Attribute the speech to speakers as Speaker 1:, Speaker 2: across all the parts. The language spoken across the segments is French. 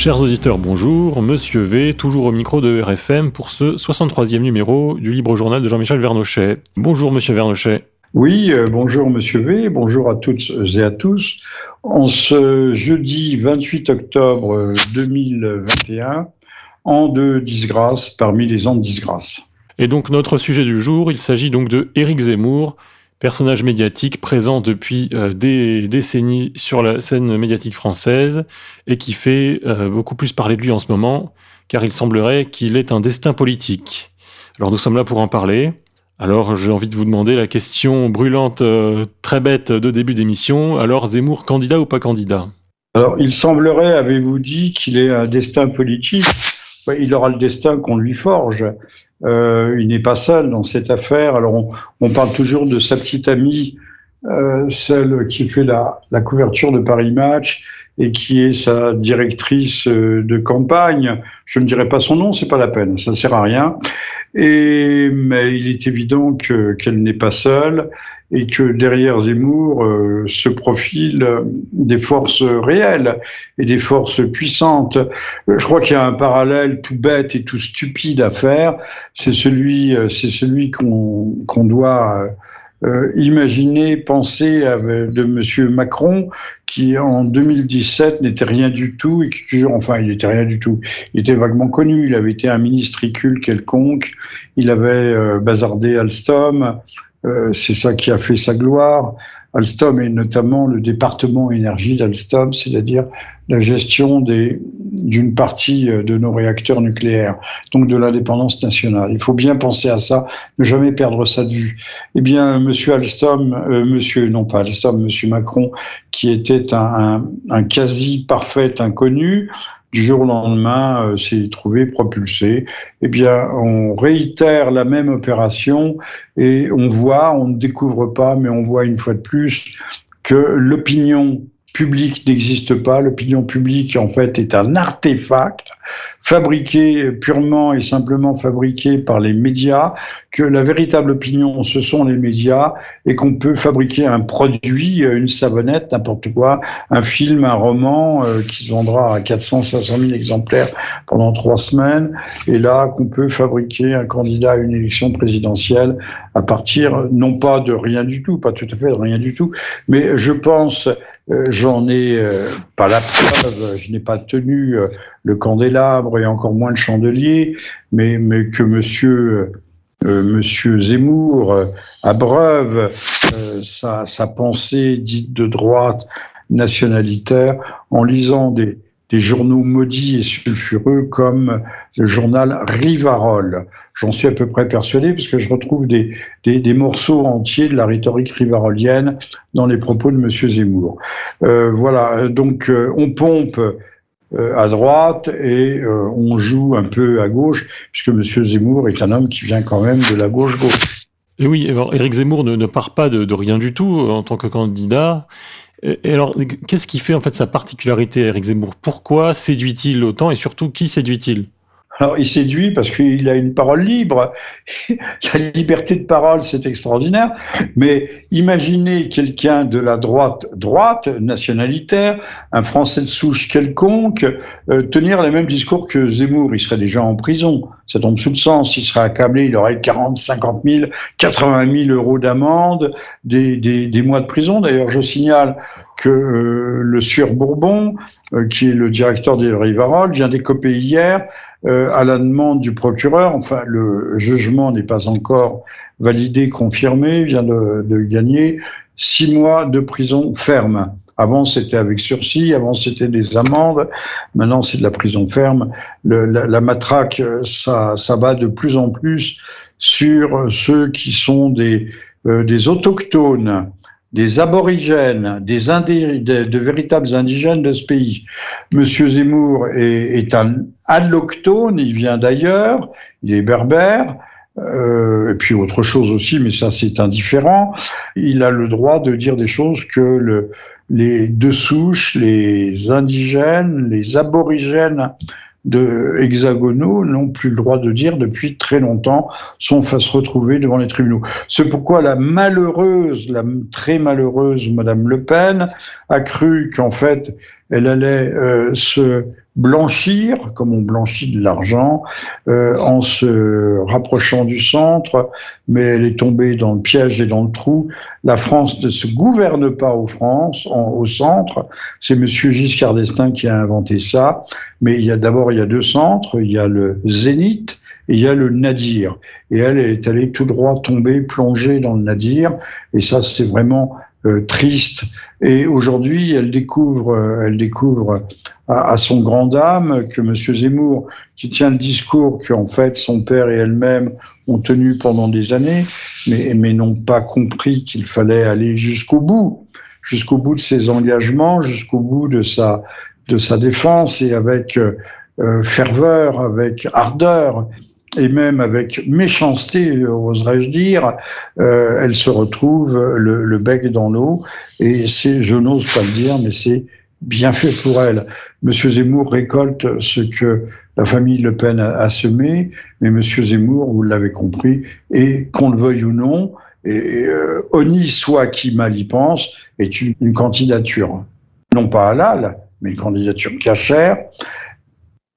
Speaker 1: Chers auditeurs, bonjour. Monsieur V, toujours au micro de RFM pour ce 63e numéro du Libre Journal de Jean-Michel Vernochet. Bonjour, monsieur Vernochet.
Speaker 2: Oui, euh, bonjour Monsieur V, bonjour à toutes et à tous. En ce jeudi 28 octobre 2021, an de disgrâce parmi les ans de disgrâce.
Speaker 1: Et donc notre sujet du jour, il s'agit donc de Éric Zemmour, personnage médiatique présent depuis euh, des décennies sur la scène médiatique française et qui fait euh, beaucoup plus parler de lui en ce moment, car il semblerait qu'il ait un destin politique. Alors nous sommes là pour en parler. Alors j'ai envie de vous demander la question brûlante, euh, très bête de début d'émission. Alors Zemmour, candidat ou pas candidat?
Speaker 2: Alors il semblerait, avez-vous dit, qu'il ait un destin politique? Il aura le destin qu'on lui forge. Euh, il n'est pas seul dans cette affaire. Alors on, parle toujours de sa petite amie, euh, celle qui fait la, la, couverture de Paris Match et qui est sa directrice euh, de campagne. Je ne dirai pas son nom, c'est pas la peine, ça sert à rien. Et mais il est évident que qu'elle n'est pas seule et que derrière Zemmour euh, se profilent des forces réelles et des forces puissantes. Je crois qu'il y a un parallèle tout bête et tout stupide à faire. C'est celui, euh, c'est celui qu'on qu'on doit euh, imaginer, penser de M. Macron, qui en 2017 n'était rien du tout, et qui toujours, enfin, il n'était rien du tout. Il était vaguement connu. Il avait été un ministricule quelconque. Il avait euh, bazardé Alstom. Euh, c'est ça qui a fait sa gloire. Alstom et notamment le département énergie d'Alstom, c'est-à-dire la gestion d'une partie euh, de nos réacteurs nucléaires, donc de l'indépendance nationale. Il faut bien penser à ça, ne jamais perdre ça de vue. Eh bien, Monsieur Alstom, euh, Monsieur non pas Alstom, Monsieur Macron, qui était un, un quasi parfait inconnu, du jour au lendemain euh, s'est trouvé propulsé. Eh bien, on réitère la même opération et on voit, on ne découvre pas, mais on voit une fois de plus que l'opinion publique n'existe pas. L'opinion publique, en fait, est un artefact fabriqué purement et simplement fabriqué par les médias, que la véritable opinion, ce sont les médias, et qu'on peut fabriquer un produit, une savonnette, n'importe quoi, un film, un roman, euh, qui se vendra à 400, 500 000 exemplaires pendant trois semaines, et là, qu'on peut fabriquer un candidat à une élection présidentielle à partir, non pas de rien du tout, pas tout à fait de rien du tout, mais je pense euh, j'en ai euh, pas la preuve, je n'ai pas tenu euh, le candélabre et encore moins le chandelier, mais, mais que monsieur, monsieur Zemmour abreuve sa, sa pensée dite de droite nationalitaire en lisant des, journaux maudits et sulfureux comme le journal Rivarol. J'en suis à peu près persuadé parce je retrouve des, morceaux entiers de la rhétorique rivarolienne dans les propos de M. Zemmour. Euh, voilà, donc euh, on pompe euh, à droite et on joue un peu à gauche puisque M. Zemmour est un homme qui vient quand même de la gauche-gauche.
Speaker 1: Et oui, Éric Zemmour ne, part pas de, rien du tout en tant que candidat. Et alors, qu'est-ce qui fait en fait sa particularité, Eric Zemmour? Pourquoi séduit-il autant et surtout qui séduit-il?
Speaker 2: Alors, il séduit parce qu'il a une parole libre. La liberté de parole, c'est extraordinaire. Mais imaginez quelqu'un de la droite, droite, nationalitaire, un Français de souche quelconque, euh, tenir les mêmes discours que Zemmour. Il serait déjà en prison. Ça tombe sous le sens. Il serait accablé. Il aurait 40, 50 000, 80 000 euros d'amende, des, mois de prison. D'ailleurs, je signale que euh, le Sieur Bourbon, euh, qui est le directeur des Rivarol, vient d'écoper hier euh, à la demande du procureur. Enfin, le jugement n'est pas encore validé, confirmé, vient de, gagner six mois de prison ferme. Avant, c'était avec sursis, avant, c'était des amendes, maintenant, c'est de la prison ferme. La, matraque, ça, ça va de plus en plus sur ceux qui sont des, euh, des autochtones des aborigènes, des de, de, véritables indigènes de ce pays. Monsieur Zemmour est, est un alloctone, il vient d'ailleurs, il est berbère, euh, et puis autre chose aussi, mais ça c'est indifférent. Il a le droit de dire des choses que le, les deux souches, les indigènes, les aborigènes de hexagonaux n'ont plus le droit de dire depuis très longtemps, sont à se retrouver devant les tribunaux. C'est pourquoi la malheureuse, la très malheureuse Madame Le Pen a cru qu'en fait elle allait euh, se blanchir, comme on blanchit de l'argent, euh, en se rapprochant du centre, mais elle est tombée dans le piège et dans le trou. La France ne se gouverne pas au, France, au centre. C'est Monsieur Giscard d'Estaing qui a inventé ça. Mais il y a d'abord il y a deux centres. Il y a le Zénith et il y a le Nadir. Et elle, elle est allée tout droit tomber, plonger dans le Nadir. Et ça, c'est vraiment euh, triste. Et aujourd'hui, elle découvre, euh, elle découvre à, son grand âme que M. Zemmour, qui tient le discours qu'en fait son père et elle-même ont tenu pendant des années, mais, mais n'ont pas compris qu'il fallait aller jusqu'au bout, jusqu'au bout de ses engagements, jusqu'au bout de sa, de sa défense et avec euh, ferveur, avec ardeur et même avec méchanceté, oserais-je dire, euh, elle se retrouve le, bec dans l'eau. Et c'est, je n'ose pas le dire, mais c'est bien fait pour elle. Monsieur Zemmour récolte ce que la famille Le Pen a, semé, mais Monsieur Zemmour, vous l'avez compris, et qu'on le veuille ou non, et euh, Oni soit qui mal y pense, est une, une candidature, non pas halal, mais une candidature cachère,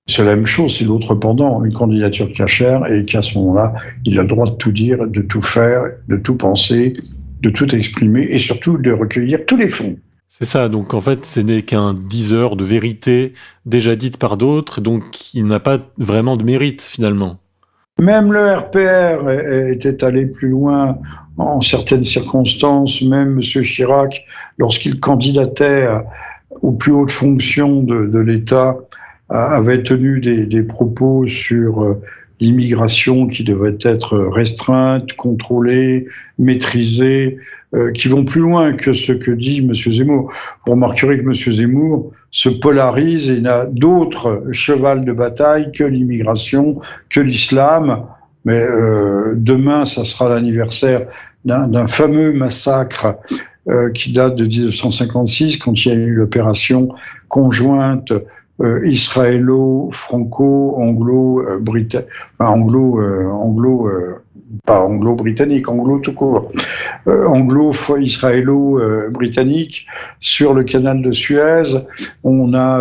Speaker 2: c'est la même chose, c'est l'autre pendant, une candidature cachère, et qu'à ce moment-là, il a le droit de tout dire, de tout faire, de tout penser, de tout exprimer, et surtout de recueillir tous les fonds.
Speaker 1: C'est ça, donc en fait, ce n'est qu'un diseur de vérité déjà dite par d'autres, donc il n'a pas vraiment de mérite finalement.
Speaker 2: Même le RPR était allé plus loin en certaines circonstances, même M. Chirac, lorsqu'il candidatait aux plus hautes fonctions de l'État, avait tenu des, propos sur euh, l'immigration qui devait être restreinte, contrôlée, maîtrisée, euh, qui vont plus loin que ce que dit M. Zemmour. Vous remarquerez que M. Zemmour se polarise et n'a d'autre cheval de bataille que l'immigration, que l'islam. Mais euh, demain, ça sera l'anniversaire d'un fameux massacre qui date de 1956, quand il y a eu l'opération conjointe euh, israélo-franco-anglo-britannique, anglo, euh, euh, pas anglo-britannique, anglo tout court, anglo-israélo-britannique sur le canal de Suez. On a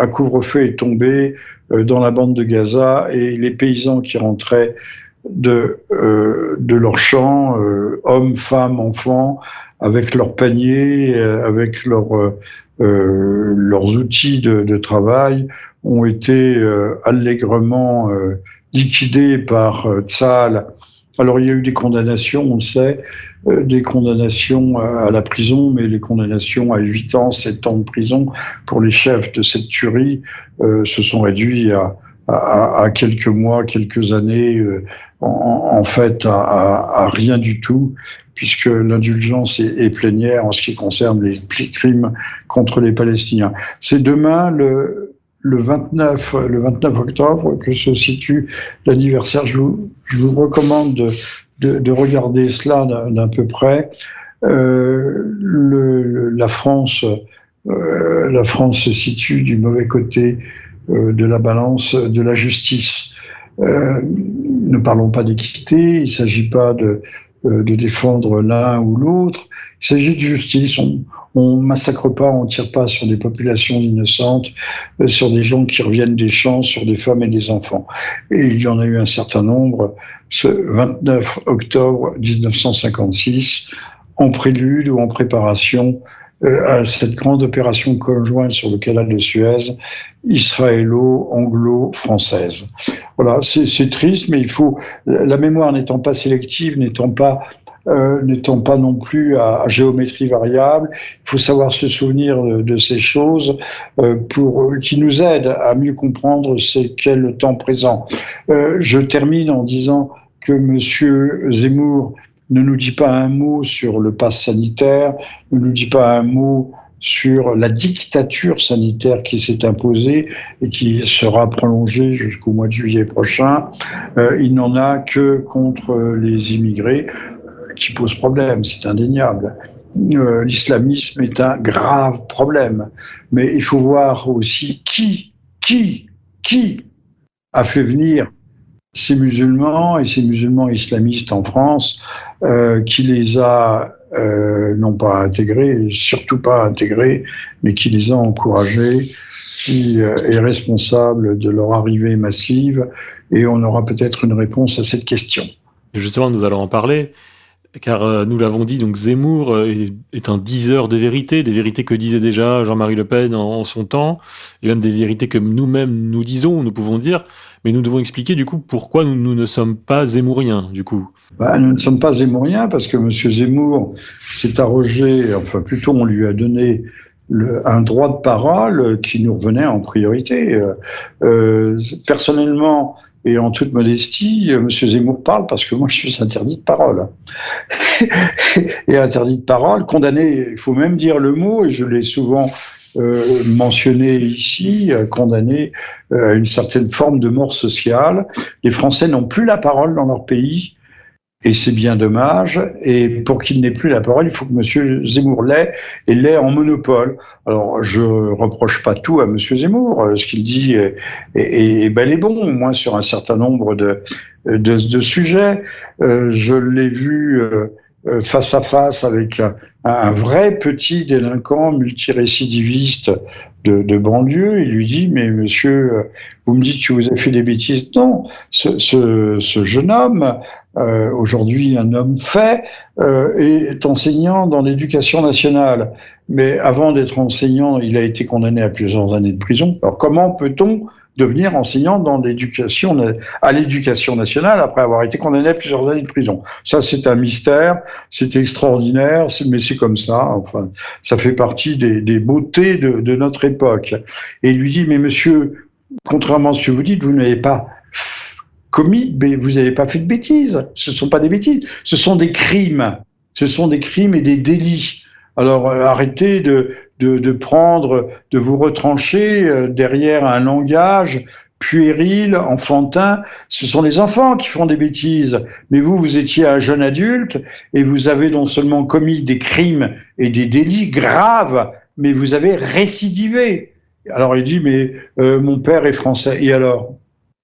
Speaker 2: un couvre-feu est tombé dans la bande de Gaza et les paysans qui rentraient de, de leurs champs, hommes, femmes, enfants, avec leurs paniers, avec leurs euh, leurs outils de, travail ont été euh, allègrement euh, liquidés par Tzal. Alors il y a eu des condamnations, on le sait, des condamnations à la prison, mais les condamnations à 8 ans, 7 ans de prison pour les chefs de cette tuerie se sont réduits à, à, quelques mois, quelques années, en, fait à, rien du tout puisque l'indulgence est, plénière en ce qui concerne les crimes contre les Palestiniens. C'est demain, le, 29, le 29 octobre, que se situe l'anniversaire. Je vous, recommande de, de, regarder cela d'un peu près. Euh, la France, euh, la France se situe du mauvais côté euh, de la balance de la justice. ne parlons pas d'équité, il ne s'agit pas de, euh, de défendre l'un ou l'autre. Il s'agit de justice. On ne massacre pas, on ne tire pas sur des populations innocentes, euh, sur des gens qui reviennent des champs, sur des femmes et des enfants. Et il y en a eu un certain nombre ce 29 octobre 1956, en prélude ou en préparation euh, à cette grande opération conjointe sur le canal de Suez, israélo-anglo-française. Voilà, c'est triste, mais il faut, la mémoire n'étant pas sélective, n'étant pas euh, pas non plus à, géométrie variable. Il faut savoir se souvenir de, ces choses euh, pour qui nous aident à mieux comprendre ce qu'est le temps présent. Euh, je termine en disant que Monsieur Zemmour ne nous dit pas un mot sur le pass sanitaire, ne nous dit pas un mot sur la dictature sanitaire qui s'est imposée et qui sera prolongée jusqu'au mois de juillet prochain. Euh, il n'en a que contre les immigrés euh, qui posent problème, c'est indéniable. Euh, l'islamisme est un grave problème, mais il faut voir aussi qui, qui, qui a fait venir ces musulmans et ces musulmans islamistes en France, euh, qui les a euh, non pas intégrés, surtout pas intégrés, mais qui les a encouragés qui est responsable de leur arrivée massive et on aura peut-être une réponse à cette question.
Speaker 1: justement, nous allons en parler car euh, nous l'avons dit, donc Zemmour euh, est, un diseur de vérités, des vérités que disait déjà Jean-Marie Le Pen en, son temps, et même des vérités que nous-mêmes nous disons, nous pouvons dire, mais nous devons expliquer du coup pourquoi nous, ne sommes pas zémouriens du coup.
Speaker 2: Bah, nous ne sommes pas zémouriens parce que M. Zemmour s'est arrogé, enfin plutôt on lui a donné un droit de parole qui nous revenait en priorité. Euh, personnellement, et en toute modestie, euh, M. Zemmour parle parce que moi, je suis interdit de parole. et interdit de parole, condamné, il faut même dire le mot, et je l'ai souvent euh, mentionné ici, euh, condamné à une certaine forme de mort sociale. Les Français n'ont plus la parole dans leur pays et c'est bien dommage. Et pour qu'il n'ait plus la parole, il faut que M. Zemmour l'ait, et l'ait en monopole. Alors, je reproche pas tout à M. Zemmour. Euh, ce qu'il dit est, bel et bon, au moins sur un certain nombre de, sujets. Euh, je l'ai vu euh, face à face avec un, vrai petit délinquant multirécidiviste de, banlieue. Il lui dit, mais monsieur, vous me dites que vous avez fait des bêtises. Non, ce jeune homme euh, aujourd'hui un homme fait, euh, est enseignant dans l'éducation nationale. Mais avant d'être enseignant, il a été condamné à plusieurs années de prison. Alors comment peut-on devenir enseignant dans l'éducation à l'éducation nationale après avoir été condamné à plusieurs années de prison? Ça, c'est un mystère, c'est extraordinaire, mais c'est comme ça. Enfin, ça fait partie des, beautés de, de notre époque. Et il lui dit, mais monsieur, contrairement à ce que vous dites, vous n'avez pas commis, vous n'avez pas fait de bêtises. Ce ne sont pas des bêtises, ce sont des crimes. Ce sont des crimes et des délits. Alors euh, arrêtez de, prendre, de vous retrancher euh, derrière un langage puéril, enfantin. Ce sont les enfants qui font des bêtises. Mais vous, vous étiez un jeune adulte et vous avez non seulement commis des crimes et des délits graves, mais vous avez récidivé. Alors il dit, mais euh, mon père est français. Et alors?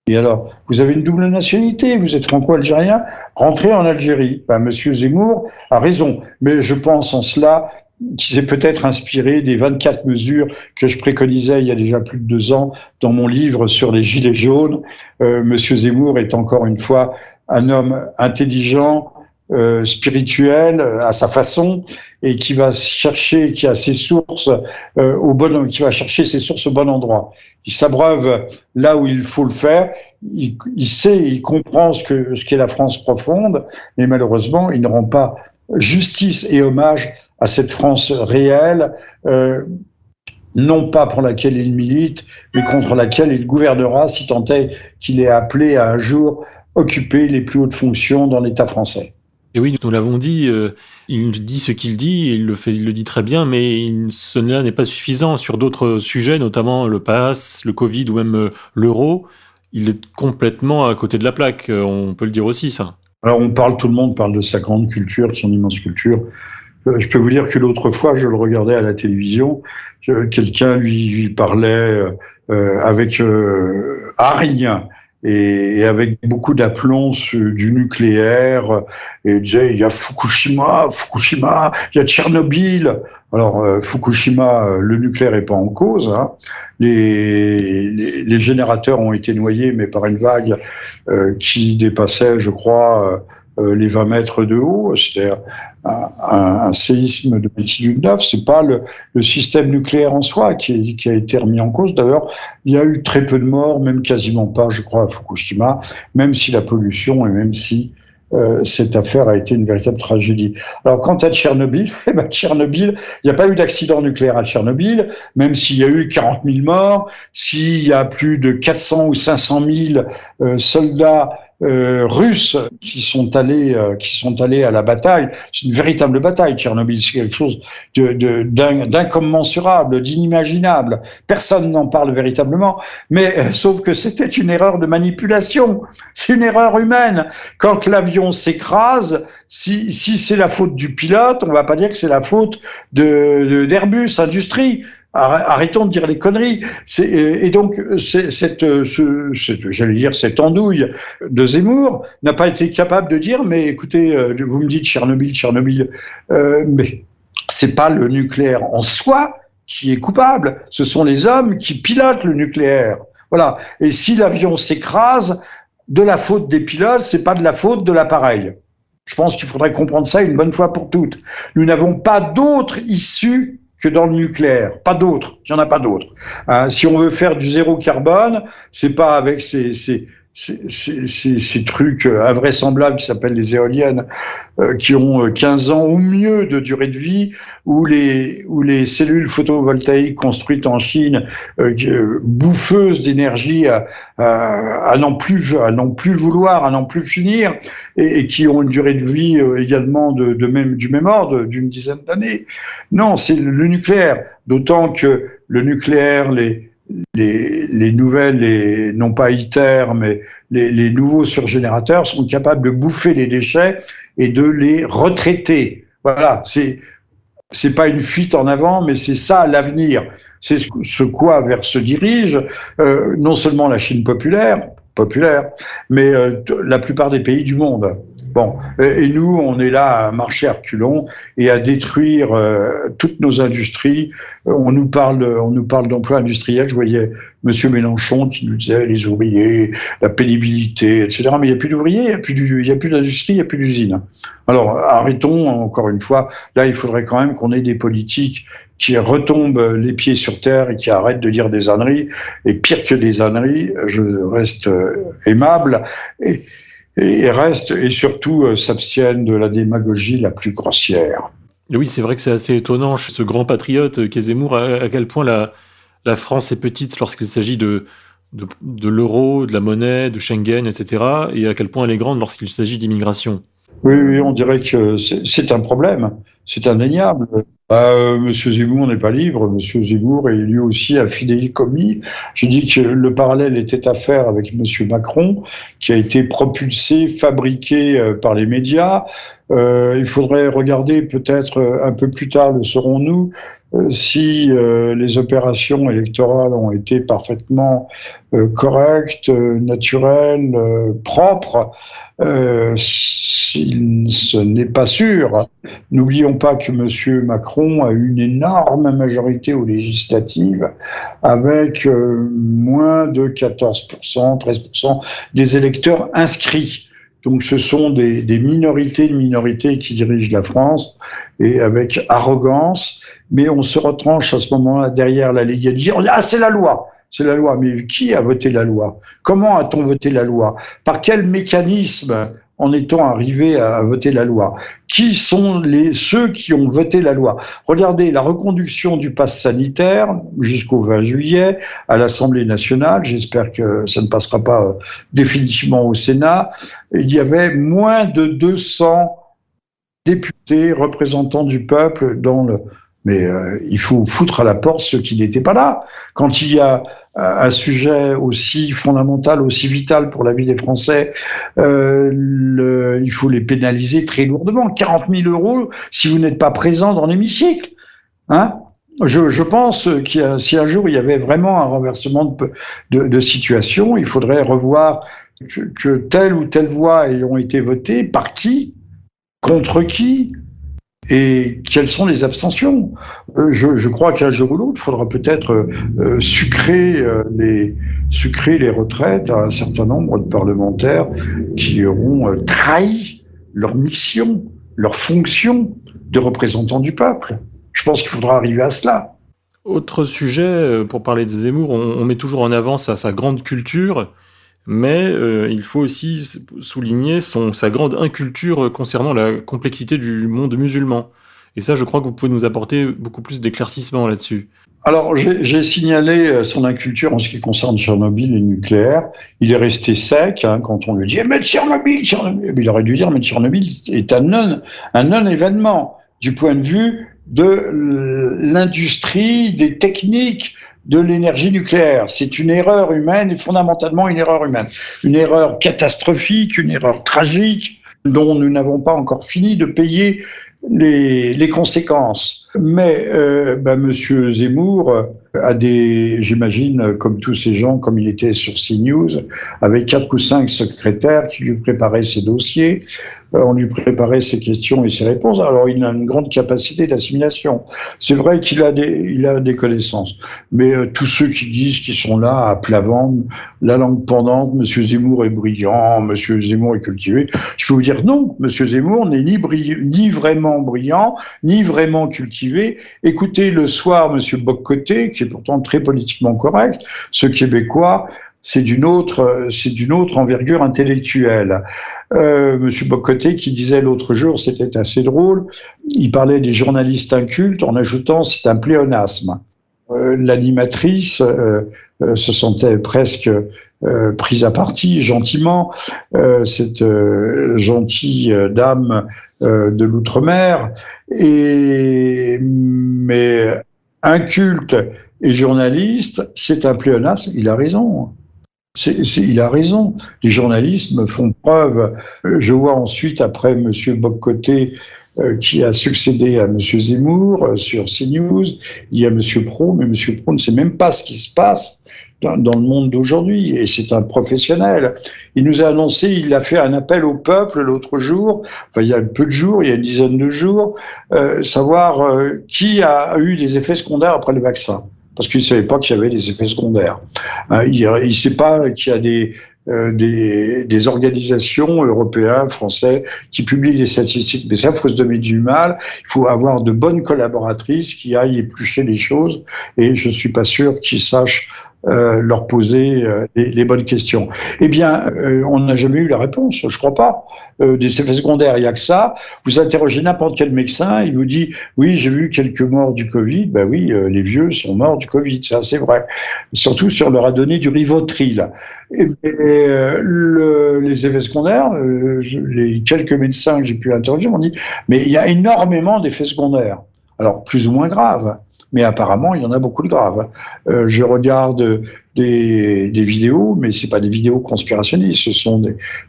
Speaker 2: Et alors, vous avez une double nationalité, vous êtes franco-algérien, rentrez en Algérie. Ben, Monsieur Zemmour a raison, mais je pense en cela qu'il s'est peut-être inspiré des 24 mesures que je préconisais il y a déjà plus de deux ans dans mon livre sur les gilets jaunes. Euh, Monsieur Zemmour est encore une fois un homme intelligent, euh, spirituel euh, à sa façon et qui va chercher, qui a ses sources euh, au bon, qui va chercher ses sources au bon endroit. Il s'abreuve là où il faut le faire. Il, il sait, il comprend ce que ce qu'est la France profonde, mais malheureusement, il ne rend pas justice et hommage à cette France réelle. Euh, non pas pour laquelle il milite, mais contre laquelle il gouvernera si tant est qu'il est appelé à un jour occuper les plus hautes fonctions dans l'État français.
Speaker 1: Et oui, nous l'avons dit, euh, il dit ce qu'il dit, il le, fait, il le dit très bien, mais cela n'est pas suffisant sur d'autres sujets, notamment le pass, le Covid ou même euh, l'euro. Il est complètement à côté de la plaque, euh, on peut le dire aussi, ça.
Speaker 2: Alors on parle, tout le monde parle de sa grande culture, de son immense culture. Je peux vous dire que l'autre fois, je le regardais à la télévision, quelqu'un lui, parlait avec euh, et, avec beaucoup d'aplomb du nucléaire. Et disait, il y a Fukushima, Fukushima, il y a Tchernobyl. Alors, euh, Fukushima, euh, le nucléaire est pas en cause. Hein. Les, les, générateurs ont été noyés, mais par une vague euh, qui dépassait, je crois, les 20 mètres de haut, c'est-à-dire un, un, séisme de magnitude 9, c'est pas le, système nucléaire en soi qui, qui, a été remis en cause. D'ailleurs, il y a eu très peu de morts, même quasiment pas, je crois, à Fukushima, même si la pollution et même si euh, cette affaire a été une véritable tragédie. Alors, quant à Tchernobyl, eh ben, Tchernobyl, il n'y a pas eu d'accident nucléaire à Tchernobyl, même s'il y a eu 40 000 morts, s'il y a plus de 400 ou 500 000 euh, soldats euh, russes qui sont allés euh, qui sont allés à la bataille. C'est une véritable bataille. Tchernobyl, c'est quelque chose de, d'incommensurable, d'inimaginable. Personne n'en parle véritablement, mais euh, sauf que c'était une erreur de manipulation. C'est une erreur humaine. Quand l'avion s'écrase, si, si c'est la faute du pilote, on va pas dire que c'est la faute de, d'Airbus Industrie. Arrêtons de dire les conneries. Et donc, cette, j'allais dire, cette andouille de Zemmour n'a pas été capable de dire, mais écoutez, euh, vous me dites Tchernobyl, Tchernobyl, euh, mais c'est pas le nucléaire en soi qui est coupable. Ce sont les hommes qui pilotent le nucléaire. Voilà. Et si l'avion s'écrase, de la faute des pilotes, c'est pas de la faute de l'appareil. Je pense qu'il faudrait comprendre ça une bonne fois pour toutes. Nous n'avons pas d'autre issue que dans le nucléaire. Pas d'autre. Il n'y en a pas d'autre. Hein, si on veut faire du zéro carbone, c'est pas avec ces, ces, ces, trucs invraisemblables qui s'appellent les éoliennes, euh, qui ont 15 euh, ans ou mieux de durée de vie, ou les, ou les cellules photovoltaïques construites en Chine, euh, bouffeuses d'énergie à, n'en plus, vouloir, à n'en plus finir, et, qui ont une durée de vie également de même, du même ordre, d'une dizaine d'années. Non, c'est le nucléaire. D'autant que le nucléaire, les, les, nouvelles, non pas ITER, mais les, nouveaux surgénérateurs sont capables de bouffer les déchets et de les retraiter. Voilà, c'est c'est pas une fuite en avant, mais c'est ça l'avenir. C'est ce, quoi vers se dirige euh, non seulement la Chine populaire, populaire, mais euh, la plupart des pays du monde. Bon, et nous, on est là à marcher à reculons et à détruire euh, toutes nos industries. On nous parle, on nous parle d'emploi industriel. Je voyais Monsieur Mélenchon qui nous disait les ouvriers, la pénibilité, etc. Mais il n'y a plus d'ouvriers, il n'y a plus, d'industrie, il n'y a plus d'usines. Alors arrêtons encore une fois. Là, il faudrait quand même qu'on ait des politiques qui retombent les pieds sur terre et qui arrêtent de dire des âneries. Et pire que des âneries, je reste euh, aimable. Et, et restent et surtout euh, s'abstiennent de la démagogie la plus grossière.
Speaker 1: Oui, c'est vrai que c'est assez étonnant, ce grand patriote euh, qu'est Zemmour, à, quel point la, la France est petite lorsqu'il s'agit de, de, de l'euro, de la monnaie, de Schengen, etc., et à quel point elle est grande lorsqu'il s'agit d'immigration.
Speaker 2: Oui, oui, on dirait que c'est un problème, c'est indéniable. Bah, euh, Monsieur Zemmour n'est pas libre. Monsieur Zemmour est lui aussi un commis. Je dis que le parallèle était à faire avec Monsieur Macron, qui a été propulsé, fabriqué euh, par les médias. Euh, il faudrait regarder peut-être un peu plus tard, le saurons-nous, si les opérations électorales ont été parfaitement correctes, naturelles, propres. ce n'est pas sûr. N'oublions pas que Monsieur Macron a une énorme majorité aux législatives, avec euh, moins de 14%, 13% des électeurs inscrits. Donc ce sont des, minorités de minorités qui dirigent la France, et avec arrogance, mais on se retranche à ce moment-là derrière la légalité. On dit, ah c'est la loi. C'est la loi. Mais qui a voté la loi? Comment a-t-on voté la loi? Par quel mécanisme? En étant arrivé à voter la loi Qui sont ceux qui ont voté la loi? Regardez la reconduction du pass sanitaire jusqu'au 20 juillet à l'Assemblée nationale. J'espère que ça ne passera pas euh, définitivement au Sénat. Il y avait moins de 200 députés représentants du peuple dans le, mais euh, il faut foutre à la porte ceux qui n'étaient pas là. Quand il y a euh, un sujet aussi fondamental, aussi vital pour la vie des Français, euh, il faut les pénaliser très lourdement. 40 000 euros si vous n'êtes pas présent dans l'hémicycle. Hein je, pense qu'il si un jour il y avait vraiment un renversement de, situation, il faudrait revoir que, que telle ou telle voix ayant été votée, par qui, contre qui, et quelles sont les abstentions? Euh, je, je, crois qu'un jour ou l'autre, il faudra peut-être euh, sucrer, euh, les, sucrer les retraites à un certain nombre de parlementaires qui auront trahi leur mission, leur fonction de représentants du peuple. Je pense qu'il faudra arriver à cela.
Speaker 1: Autre sujet, pour parler de Zemmour, on, met toujours en avant sa grande culture mais euh, il faut aussi souligner son, sa grande inculture concernant la complexité du monde musulman. Et ça, je crois que vous pouvez nous apporter beaucoup plus d'éclaircissements là-dessus.
Speaker 2: Alors, j'ai signalé euh, son inculture en ce qui concerne Tchernobyl et le nucléaire. Il est resté sec hein, quand on lui dit Mais Tchernobyl, Tchernobyl Il aurait dû dire Mais Tchernobyl est un non-événement non du point de vue de l'industrie, des techniques, de l'énergie nucléaire. C'est une erreur humaine et fondamentalement une erreur humaine. Une erreur catastrophique, une erreur tragique dont nous n'avons pas encore fini de payer les, conséquences. Mais euh, bah, Monsieur Zemmour a des, j'imagine, comme tous ces gens, comme il était sur CNews, avec quatre ou cinq secrétaires qui lui préparaient ses dossiers, on lui préparait ses questions et ses réponses. Alors il a une grande capacité d'assimilation. C'est vrai qu'il a des, il a des connaissances, mais euh, tous ceux qui disent qu'ils sont là à plat la langue pendante, Monsieur Zemmour est brillant, Monsieur Zemmour est cultivé. Je peux vous dire non, Monsieur Zemmour n'est ni, ni vraiment brillant, ni vraiment cultivé. Écoutez le soir Monsieur Boccoté, qui est pourtant très politiquement correct, ce Québécois c'est d'une autre, c'est d'une autre envergure intellectuelle. Euh, Monsieur Bocoté qui disait l'autre jour, c'était assez drôle, il parlait des journalistes incultes en ajoutant c'est un pléonasme. Euh, L'animatrice euh, se sentait presque prise à partie gentiment. Cette gentille dame de l'outre-mer, et mais inculte et journaliste, c'est un pléonasme. Il a raison il a raison. Les journalistes font preuve. Je vois ensuite, après M. Bobcoté, euh, qui a succédé à M. Zemmour euh, sur CNews, il y a M. Pro, mais M. Pro ne sait même pas ce qui se passe dans, le monde d'aujourd'hui, et c'est un professionnel. Il nous a annoncé, il a fait un appel au peuple l'autre jour, enfin il y a peu de jours, il y a une dizaine de jours, euh, savoir qui a eu des effets secondaires après le vaccin parce qu'il ne savait pas qu'il y avait des effets secondaires. Hein, il ne sait pas qu'il y a des, euh, des, des, organisations européennes, français, qui publient des statistiques. Mais ça, il faut se donner du mal. Il faut avoir de bonnes collaboratrices qui aillent éplucher les choses. Et je ne suis pas sûr qu'ils sachent euh, leur poser euh, les, bonnes questions Eh bien, euh, on n'a jamais eu la réponse, je crois pas. des effets secondaires, il n'y a que ça. Vous interrogez n'importe quel médecin, il vous dit oui, j'ai vu quelques morts du Covid. Ben oui, les vieux sont morts du Covid, ça c'est vrai. Surtout si on leur a donné du Rivotril. Et, le, les effets secondaires, les quelques médecins que j'ai pu interroger m'ont dit mais il y a énormément d'effets secondaires. Alors plus ou moins graves mais apparemment, il y en a beaucoup de graves. Euh, je regarde des, vidéos, mais c'est pas des vidéos conspirationnistes, ce sont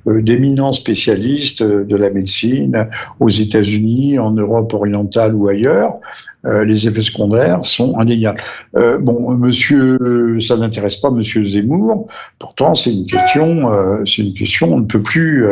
Speaker 2: euh, d'éminents spécialistes de la médecine aux États-Unis, en Europe orientale ou ailleurs. Euh, les effets secondaires sont indéniables. Euh, bon, monsieur, ça n'intéresse pas monsieur Zemmour. Pourtant, c'est une question, euh, c'est une question on ne peut plus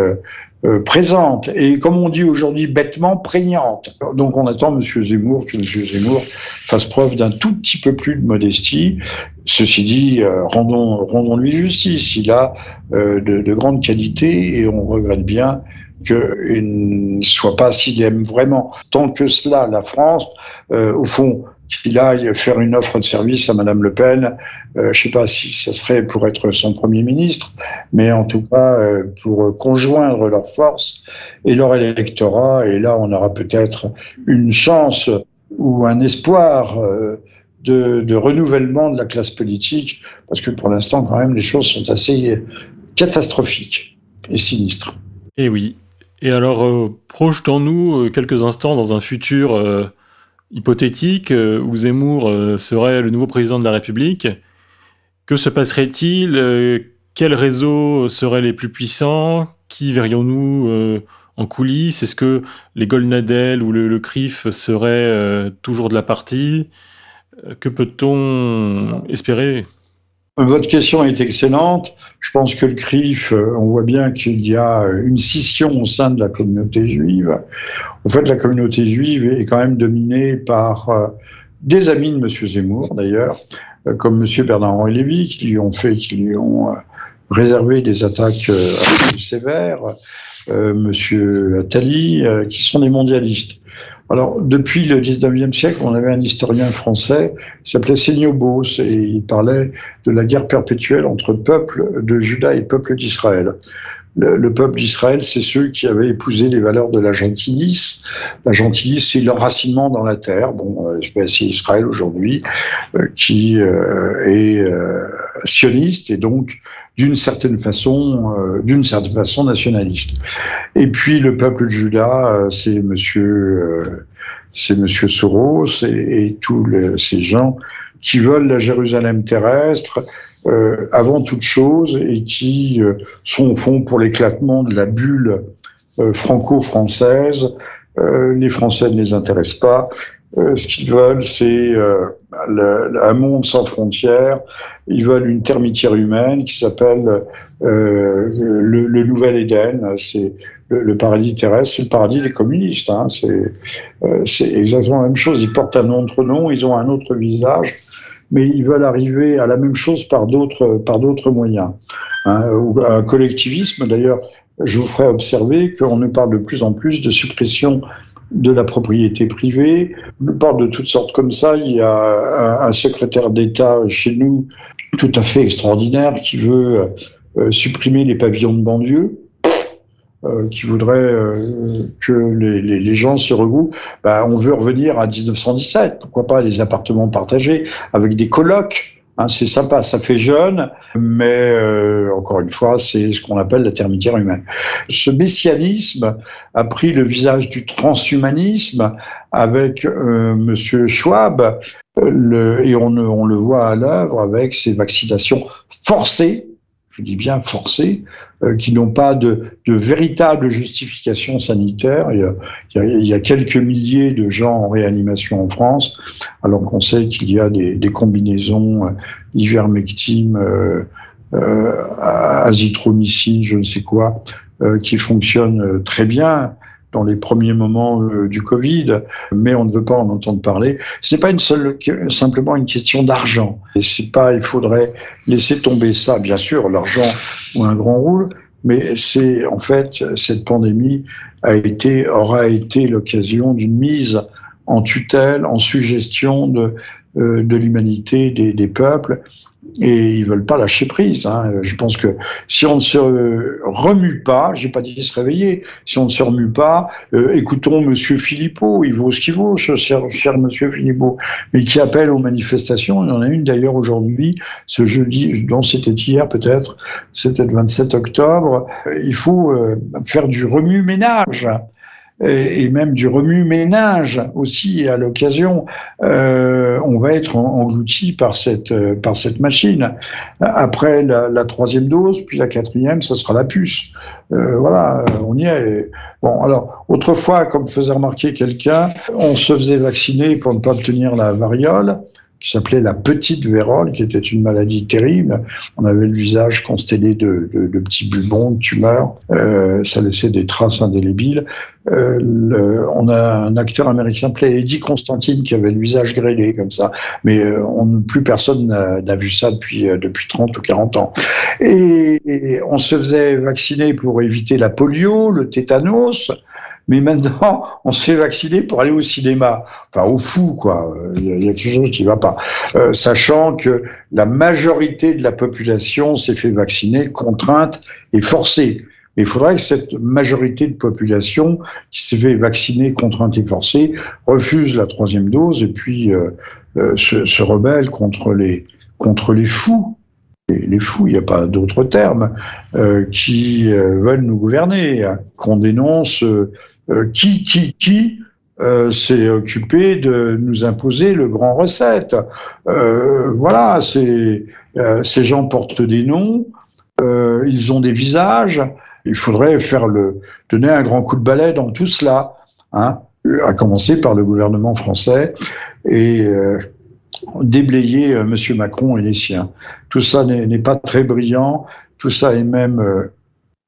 Speaker 2: euh, présente et, comme on dit aujourd'hui, bêtement prégnante. Donc on attend M. Zemmour, que M. Zemmour fasse preuve d'un tout petit peu plus de modestie. Ceci dit, euh, rendons, rendons-lui justice. Il a euh, de, de grandes qualités et on regrette bien qu'il ne soit pas, s'il aime vraiment tant que cela la France, au fond, qu'il aille faire une offre de service à Madame Le Pen. Euh, je ne sais pas si ça serait pour être son Premier ministre, mais en tout cas euh, pour conjoindre leurs forces et leur électorat. Et là, on aura peut-être une chance ou un espoir euh, de, de, renouvellement de la classe politique, parce que pour l'instant, quand même, les choses sont assez catastrophiques et sinistres.
Speaker 1: Et eh oui. Et alors, projetons-nous quelques instants dans un futur hypothétique euh, où Zemmour euh, serait le nouveau président de la République, que se passerait-il euh, Quels réseaux seraient les plus puissants? Qui verrions-nous en coulisses? Est-ce que les Goldnadel ou le, CRIF seraient toujours de la partie? Que peut-on espérer?
Speaker 2: Votre question est excellente. Je pense que le CRIF, euh, on voit bien qu'il y a une scission au sein de la communauté juive. En fait, la communauté juive est quand même dominée par euh, des amis de M. Zemmour, d'ailleurs, euh, comme M. Bernard-Henri Lévy, qui lui ont fait, qui lui ont réservé des attaques plus sévères, M. Attali, qui sont des mondialistes. Alors, depuis le 19e siècle, on avait un historien français qui s'appelait Bos et il parlait de la guerre perpétuelle entre peuple de Juda et peuple d'Israël. Le, peuple d'Israël, c'est ceux qui avaient épousé les valeurs de la gentillisse. La gentillisse, c'est l'enracinement dans la terre. Bon, euh, c'est Israël aujourd'hui euh, qui euh, est sioniste et donc d'une certaine façon, d'une certaine façon nationaliste. Et puis le peuple de Juda, c'est Monsieur, c'est Monsieur Soros et, tous ces gens qui veulent la Jérusalem terrestre euh, avant toute chose et qui euh, sont au fond pour l'éclatement de la bulle euh, franco-française. les Français ne les intéressent pas Euh, ce qu'ils veulent, c'est euh, un monde sans frontières. Ils veulent une termitière humaine qui s'appelle euh, le, Nouvel Éden. C'est le, paradis terrestre, c'est le paradis des communistes. Hein. C'est exactement la même chose. Ils portent un autre nom, ils ont un autre visage, mais ils veulent arriver à la même chose par d'autres par d'autres moyens. Hein. Un collectivisme, d'ailleurs, je vous ferai observer qu'on nous parle de plus en plus de suppression de la propriété privée. On parle de toutes sortes comme ça. Il y a un, secrétaire d'État chez nous tout à fait extraordinaire qui veut euh, supprimer les pavillons de banlieue. Euh, qui voudrait euh, que les, gens se regroupent. Ben, on veut revenir à 1917, pourquoi pas les appartements partagés avec des colocs Hein, c'est sympa, ça fait jeune, mais euh, encore une fois, c'est ce qu'on appelle la termitière humaine. Ce messianisme a pris le visage du transhumanisme avec euh, Monsieur Schwab, le, et on, on le voit à l'œuvre avec ses vaccinations forcées je dis bien forcés, euh, qui n'ont pas de, de, véritable justification sanitaire. Il y, a, quelques milliers de gens en réanimation en France, alors qu'on sait qu'il y a des, combinaisons euh, ivermectine, euh, euh, azithromycine, je ne sais quoi, qui fonctionnent très bien dans les premiers moments euh, du Covid, mais on ne veut pas en entendre parler. C'est pas une seule, simplement une question d'argent. Et c'est pas, il faudrait laisser tomber ça, bien sûr, l'argent ou un grand rôle, mais c'est en fait cette pandémie a été, aura été l'occasion d'une mise en tutelle, en suggestion de, euh, de l'humanité des, peuples et ils veulent pas lâcher prise. Hein. Je pense que si on ne se remue pas, j'ai pas dit se réveiller, si on ne se remue pas, euh, écoutons Monsieur Philippot, il vaut ce qu'il vaut, cher, cher Monsieur Philippot, mais qui appelle aux manifestations. Il y en a une d'ailleurs aujourd'hui, ce jeudi, dont c'était hier peut-être, c'était le 27 octobre. Il faut euh, faire du remue-ménage et même du remue-ménage aussi à l'occasion, euh, on va être englouti par cette, par cette machine. Après la, la, troisième dose, puis la quatrième, ça sera la puce. Euh, voilà, on y est. Bon, alors, autrefois, comme faisait remarquer quelqu'un, on se faisait vacciner pour ne pas obtenir la variole qui s'appelait la petite vérole, qui était une maladie terrible. On avait le visage constellé de, de, petits bulbons, de tumeurs. Euh, ça laissait des traces indélébiles. Euh, on a un acteur américain appelé Eddie Constantine qui avait le visage grêlé comme ça. Mais euh, plus personne n'a vu ça depuis, depuis 30 ou 40 ans. Et on se faisait vacciner pour éviter la polio, le tétanos. Mais maintenant, on se fait vacciner pour aller au cinéma. Enfin, au fou, quoi. Il y a quelque chose qui ne va pas. Euh, sachant que la majorité de la population s'est fait vacciner, contrainte et forcée. Mais il faudrait que cette majorité de population qui s'est fait vacciner, contrainte et forcée, refuse la troisième dose et puis euh, euh, se, se, rebelle contre les, contre les fous les fous, il n'y a pas d'autre terme, euh, qui euh, veulent nous gouverner, qu'on dénonce euh, qui, qui, qui s'est occupé de nous imposer le grand recette. voilà, ces gens portent des noms, ils ont des visages. Il faudrait faire le, donner un grand coup de balai dans tout cela, hein, à commencer par le gouvernement français et déblayer euh, M. Macron et les siens. Tout ça n'est pas très brillant, tout ça est même, euh,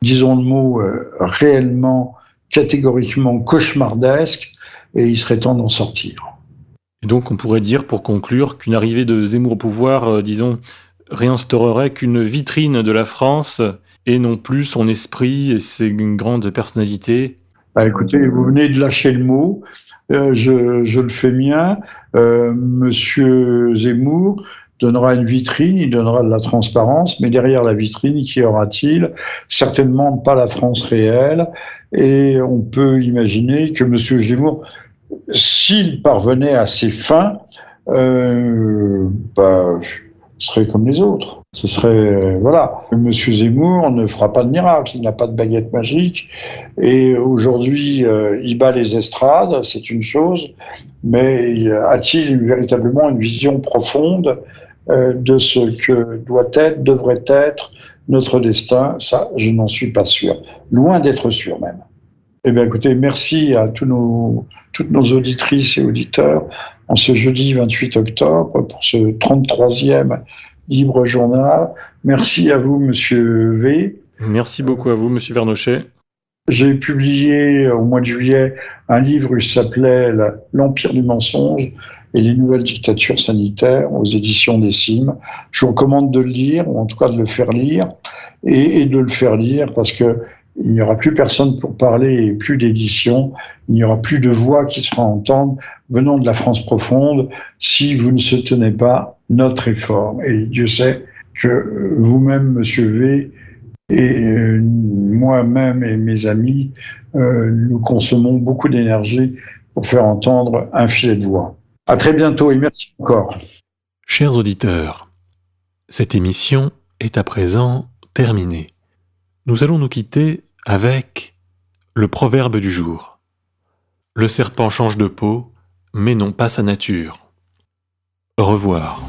Speaker 2: disons le mot, euh, réellement, catégoriquement cauchemardesque, et il serait temps d'en sortir.
Speaker 1: Et donc on pourrait dire, pour conclure, qu'une arrivée de Zemmour au pouvoir, disons, réinstaurerait qu'une vitrine de la France et non plus son esprit et ses grandes personnalités
Speaker 2: bah, écoutez, vous venez de lâcher le mot. Euh, je, le fais mien. Euh, Monsieur Zemmour donnera une vitrine, il donnera de la transparence, mais derrière la vitrine, qui aura-t-il? Certainement pas la France réelle. Et on peut imaginer que Monsieur Zemmour, s'il parvenait à ses fins, euh, bah, serait comme les autres. Ce serait, euh, voilà, Monsieur Zemmour ne fera pas de miracle, il n'a pas de baguette magique, et aujourd'hui, euh, il bat les estrades, c'est une chose, mais a-t-il véritablement une vision profonde euh, de ce que doit être, devrait être notre destin? Ça, je n'en suis pas sûr, loin d'être sûr même. Eh bien, écoutez, merci à tous nos, toutes nos auditrices et auditeurs en ce jeudi 28 octobre pour ce 33e Libre Journal. Merci à vous, Monsieur V.
Speaker 1: Merci beaucoup à vous, Monsieur Vernochet.
Speaker 2: J'ai publié au mois de juillet un livre qui s'appelait L'Empire du mensonge et les nouvelles dictatures sanitaires aux éditions des CIM. Je vous recommande de le lire, ou en tout cas de le faire lire, et, et de le faire lire parce que il n'y aura plus personne pour parler et plus d'édition. Il n'y aura plus de voix qui se fera entendre venant de la France profonde si vous ne soutenez pas notre effort. Et Dieu sait que vous-même, Monsieur V, et euh, moi-même et mes amis, euh, nous consommons beaucoup d'énergie pour faire entendre un filet de voix. À très bientôt et merci encore.
Speaker 1: Chers auditeurs, cette émission est à présent terminée. Nous allons nous quitter avec le proverbe du jour. Le serpent change de peau, mais non pas sa nature. Au revoir.